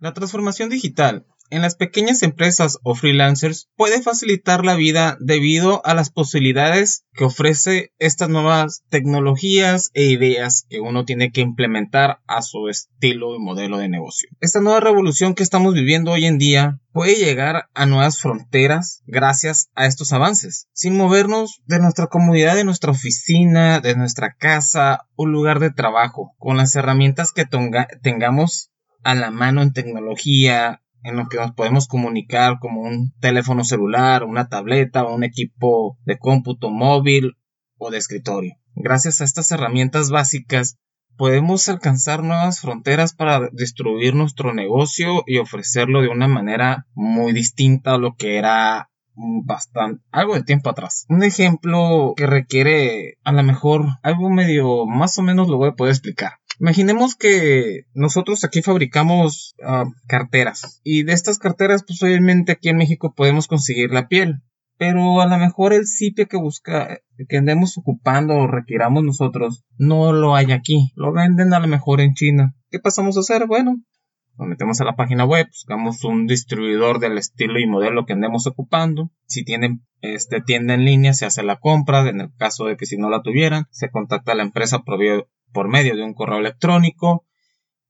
La transformación digital en las pequeñas empresas o freelancers puede facilitar la vida debido a las posibilidades que ofrece estas nuevas tecnologías e ideas que uno tiene que implementar a su estilo y modelo de negocio. Esta nueva revolución que estamos viviendo hoy en día puede llegar a nuevas fronteras gracias a estos avances, sin movernos de nuestra comunidad, de nuestra oficina, de nuestra casa o lugar de trabajo, con las herramientas que tengamos a la mano en tecnología, en lo que nos podemos comunicar como un teléfono celular, una tableta o un equipo de cómputo móvil o de escritorio. Gracias a estas herramientas básicas podemos alcanzar nuevas fronteras para distribuir nuestro negocio y ofrecerlo de una manera muy distinta a lo que era bastante algo de tiempo atrás. Un ejemplo que requiere a lo mejor algo medio más o menos lo voy a poder explicar. Imaginemos que nosotros aquí fabricamos ah, carteras y de estas carteras pues obviamente aquí en México podemos conseguir la piel, pero a lo mejor el sitio que busca que andemos ocupando o requiramos nosotros no lo hay aquí, lo venden a lo mejor en China. ¿Qué pasamos a hacer? Bueno, nos metemos a la página web, buscamos un distribuidor del estilo y modelo que andemos ocupando. Si tienen este tienda en línea, se hace la compra. En el caso de que si no la tuvieran, se contacta a la empresa por medio de un correo electrónico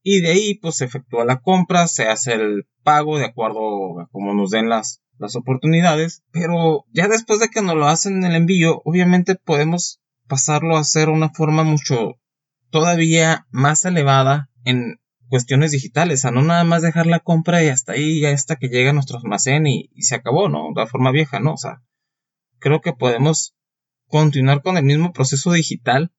y de ahí pues se efectúa la compra, se hace el pago de acuerdo a cómo nos den las, las oportunidades, pero ya después de que nos lo hacen en el envío, obviamente podemos pasarlo a hacer una forma mucho todavía más elevada en cuestiones digitales, a no nada más dejar la compra y hasta ahí, ya hasta que llega a nuestro almacén y, se acabó, ¿no? De forma vieja, ¿no? O sea, creo que podemos continuar con el mismo proceso digital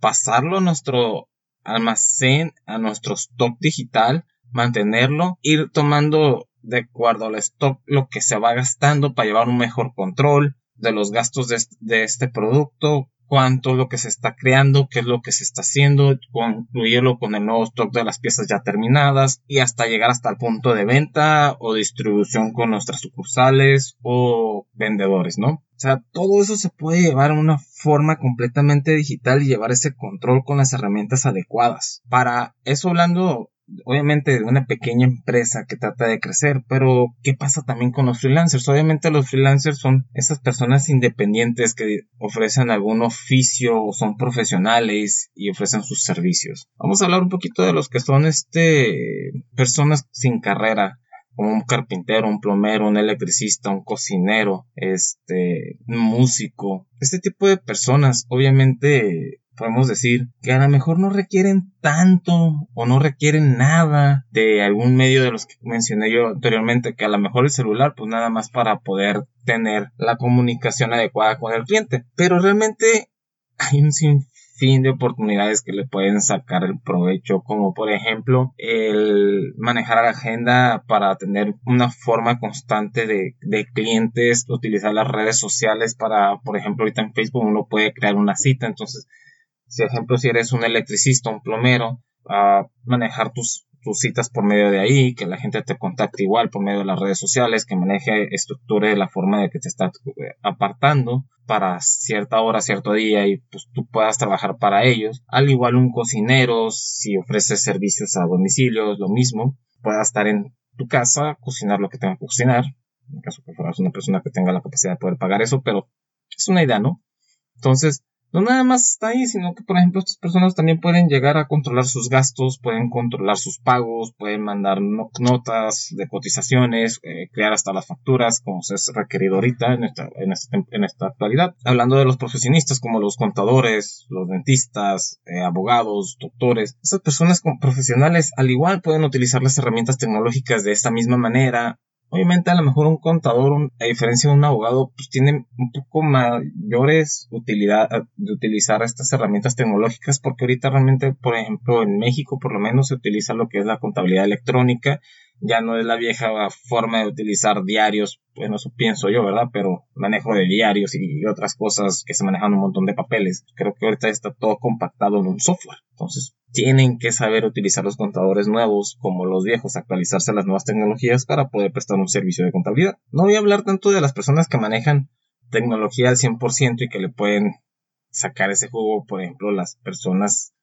pasarlo a nuestro almacén, a nuestro stock digital, mantenerlo, ir tomando de acuerdo al stock lo que se va gastando para llevar un mejor control de los gastos de, este producto, cuánto lo que se está creando, qué es lo que se está haciendo, concluirlo con el nuevo stock de las piezas ya terminadas y hasta llegar hasta el punto de venta o distribución con nuestras sucursales o vendedores, ¿no? O sea, todo eso se puede llevar en una forma completamente digital y llevar ese control con las herramientas adecuadas. Para eso hablando obviamente una pequeña empresa que trata de crecer, pero ¿qué pasa también con los freelancers? Obviamente los freelancers son esas personas independientes que ofrecen algún oficio o son profesionales y ofrecen sus servicios. Vamos a hablar un poquito de los que son este personas sin carrera como un carpintero, un plomero, un electricista, un cocinero, este, un músico. Este tipo de personas obviamente podemos decir que a lo mejor no requieren tanto o no requieren nada de algún medio de los que mencioné yo anteriormente, que a lo mejor el celular, pues nada más para poder tener la comunicación adecuada con el cliente. Pero realmente hay un sinfín de oportunidades que le pueden sacar el provecho, como por ejemplo el manejar la agenda para tener una forma constante de, de clientes, utilizar las redes sociales para, por ejemplo, ahorita en Facebook uno puede crear una cita, entonces si, ejemplo, si eres un electricista, un plomero, a manejar tus, tus citas por medio de ahí, que la gente te contacte igual por medio de las redes sociales, que maneje, estructure la forma de que te está eh, apartando para cierta hora, cierto día y pues tú puedas trabajar para ellos. Al igual un cocinero, si ofrece servicios a domicilio, lo mismo, pueda estar en tu casa, cocinar lo que tenga que cocinar, en caso que fueras una persona que tenga la capacidad de poder pagar eso, pero es una idea, ¿no? Entonces, no nada más está ahí, sino que, por ejemplo, estas personas también pueden llegar a controlar sus gastos, pueden controlar sus pagos, pueden mandar notas de cotizaciones, eh, crear hasta las facturas, como se es requerido ahorita en esta, en, en esta actualidad. Hablando de los profesionistas como los contadores, los dentistas, eh, abogados, doctores, esas personas profesionales al igual pueden utilizar las herramientas tecnológicas de esta misma manera Obviamente a lo mejor un contador, a diferencia de un abogado, pues tiene un poco mayores utilidad de utilizar estas herramientas tecnológicas porque ahorita realmente, por ejemplo, en México por lo menos se utiliza lo que es la contabilidad electrónica ya no es la vieja forma de utilizar diarios, bueno, eso pienso yo, ¿verdad? Pero manejo de diarios y otras cosas que se manejan un montón de papeles. Creo que ahorita está todo compactado en un software. Entonces, tienen que saber utilizar los contadores nuevos como los viejos, actualizarse a las nuevas tecnologías para poder prestar un servicio de contabilidad. No voy a hablar tanto de las personas que manejan tecnología al 100% y que le pueden sacar ese juego, por ejemplo, las personas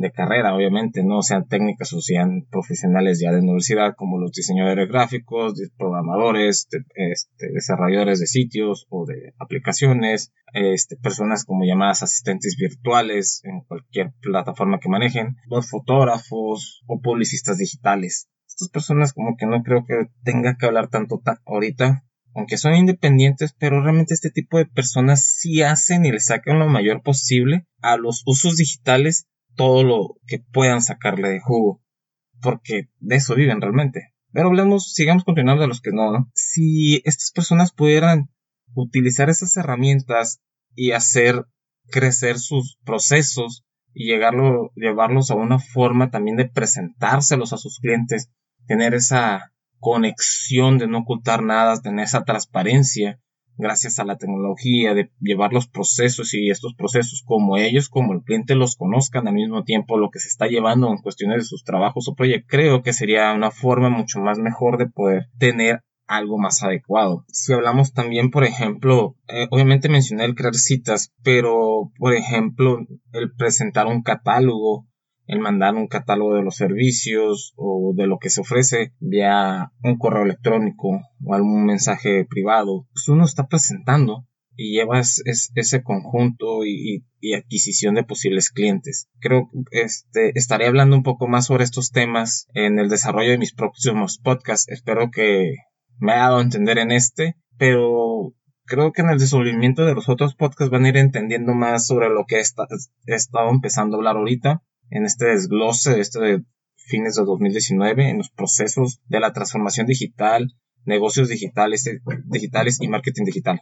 de carrera, obviamente, no sean técnicas o sean profesionales ya de universidad, como los diseñadores gráficos, programadores, este, desarrolladores de sitios o de aplicaciones, este, personas como llamadas asistentes virtuales en cualquier plataforma que manejen, los fotógrafos o publicistas digitales. Estas personas como que no creo que tenga que hablar tanto ahorita aunque son independientes, pero realmente este tipo de personas sí hacen y le sacan lo mayor posible a los usos digitales todo lo que puedan sacarle de jugo, porque de eso viven realmente. Pero hablemos, sigamos continuando de los que no, ¿no? Si estas personas pudieran utilizar esas herramientas y hacer crecer sus procesos y llegarlo, llevarlos a una forma también de presentárselos a sus clientes, tener esa conexión de no ocultar nada, tener esa transparencia, gracias a la tecnología, de llevar los procesos y estos procesos como ellos, como el cliente los conozcan al mismo tiempo lo que se está llevando en cuestiones de sus trabajos o proyectos, creo que sería una forma mucho más mejor de poder tener algo más adecuado. Si hablamos también, por ejemplo, eh, obviamente mencioné el crear citas, pero por ejemplo, el presentar un catálogo el mandar un catálogo de los servicios o de lo que se ofrece vía un correo electrónico o algún mensaje privado, pues uno está presentando y llevas ese conjunto y, adquisición de posibles clientes. Creo que este, estaré hablando un poco más sobre estos temas en el desarrollo de mis próximos podcasts. Espero que me haya dado a entender en este, pero creo que en el desenvolvimiento de los otros podcasts van a ir entendiendo más sobre lo que he estado empezando a hablar ahorita en este desglose, este de fines de 2019, en los procesos de la transformación digital, negocios digitales, digitales y marketing digital.